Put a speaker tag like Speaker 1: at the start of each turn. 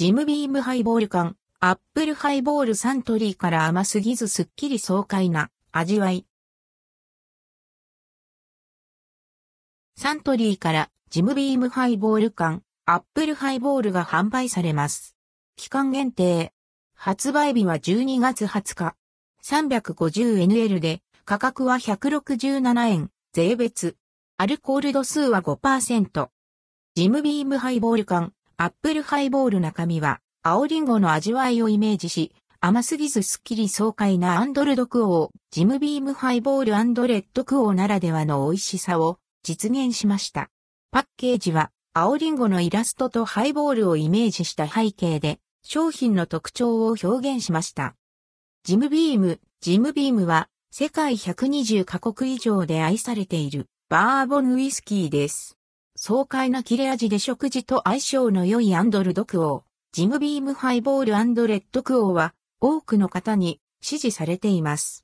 Speaker 1: ジムビームハイボール缶、アップルハイボールサントリーから甘すぎずすっきり爽快な味わい。サントリーからジムビームハイボール缶、アップルハイボールが販売されます。期間限定。発売日は12月20日。350ml で価格は167円、税別。アルコール度数は5%。ジムビームハイボール缶、アップルハイボール中身は、青リンゴの味わいをイメージし、甘すぎずスッキリ爽快なアンドルドクオー、ジムビームハイボールアンドレッドクオーならではの美味しさを実現しました。パッケージは、青リンゴのイラストとハイボールをイメージした背景で、商品の特徴を表現しました。ジムビーム、ジムビームは、世界120カ国以上で愛されている、バーボンウイスキーです。爽快な切れ味で食事と相性の良いアンドルドクオー、ジムビームハイボールレッドクオーは多くの方に支持されています。